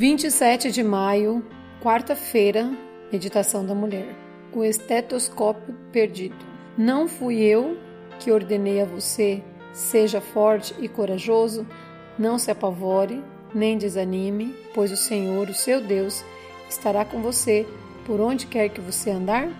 27 de maio, quarta-feira, meditação da mulher. O estetoscópio perdido. Não fui eu que ordenei a você, seja forte e corajoso, não se apavore, nem desanime, pois o Senhor, o seu Deus, estará com você por onde quer que você andar?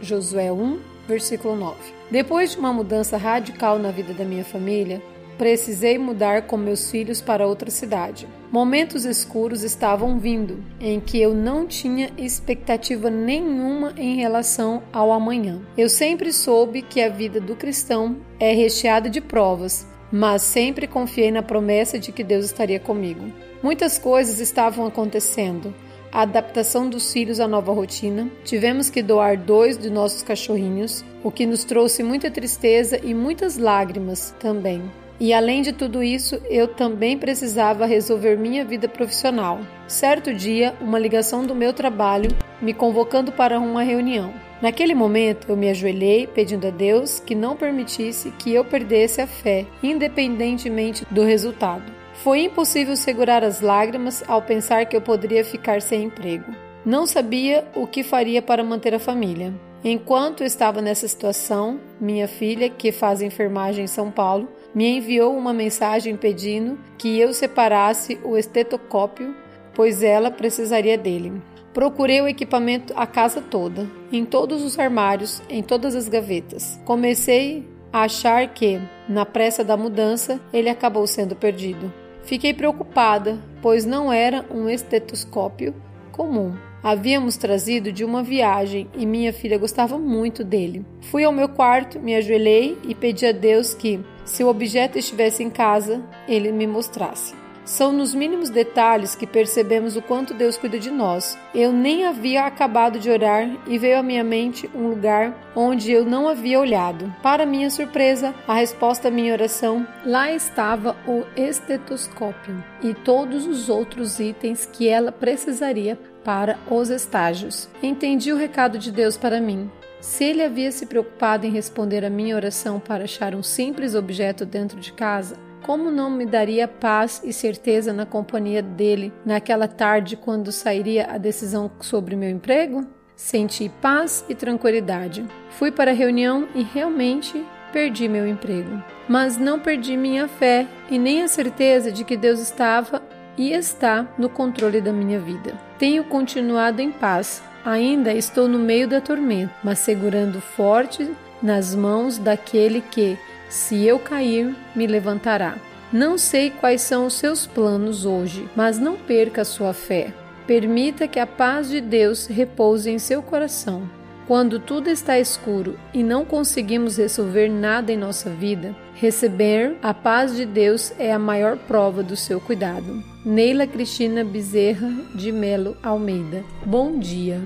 Josué 1, versículo 9. Depois de uma mudança radical na vida da minha família, precisei mudar com meus filhos para outra cidade. Momentos escuros estavam vindo, em que eu não tinha expectativa nenhuma em relação ao amanhã. Eu sempre soube que a vida do cristão é recheada de provas, mas sempre confiei na promessa de que Deus estaria comigo. Muitas coisas estavam acontecendo. A adaptação dos filhos à nova rotina. Tivemos que doar dois de nossos cachorrinhos, o que nos trouxe muita tristeza e muitas lágrimas também. E além de tudo isso, eu também precisava resolver minha vida profissional. Certo dia, uma ligação do meu trabalho me convocando para uma reunião. Naquele momento, eu me ajoelhei pedindo a Deus que não permitisse que eu perdesse a fé, independentemente do resultado. Foi impossível segurar as lágrimas ao pensar que eu poderia ficar sem emprego. Não sabia o que faria para manter a família. Enquanto estava nessa situação, minha filha, que faz enfermagem em São Paulo, me enviou uma mensagem pedindo que eu separasse o estetoscópio, pois ela precisaria dele. Procurei o equipamento a casa toda, em todos os armários, em todas as gavetas. Comecei a achar que, na pressa da mudança, ele acabou sendo perdido. Fiquei preocupada, pois não era um estetoscópio comum. Havíamos trazido de uma viagem e minha filha gostava muito dele. Fui ao meu quarto, me ajoelhei e pedi a Deus que, se o objeto estivesse em casa, ele me mostrasse. São nos mínimos detalhes que percebemos o quanto Deus cuida de nós. Eu nem havia acabado de orar e veio à minha mente um lugar onde eu não havia olhado. Para minha surpresa, a resposta à minha oração, lá estava o estetoscópio e todos os outros itens que ela precisaria para os estágios. Entendi o recado de Deus para mim. Se ele havia se preocupado em responder a minha oração para achar um simples objeto dentro de casa, como não me daria paz e certeza na companhia dele naquela tarde quando sairia a decisão sobre meu emprego? Senti paz e tranquilidade. Fui para a reunião e realmente perdi meu emprego. Mas não perdi minha fé e nem a certeza de que Deus estava e está no controle da minha vida. Tenho continuado em paz. Ainda estou no meio da tormenta, mas segurando forte nas mãos daquele que, se eu cair, me levantará. Não sei quais são os seus planos hoje, mas não perca sua fé. Permita que a paz de Deus repouse em seu coração. Quando tudo está escuro e não conseguimos resolver nada em nossa vida, receber a paz de Deus é a maior prova do seu cuidado. Neila Cristina Bezerra de Melo Almeida. Bom dia.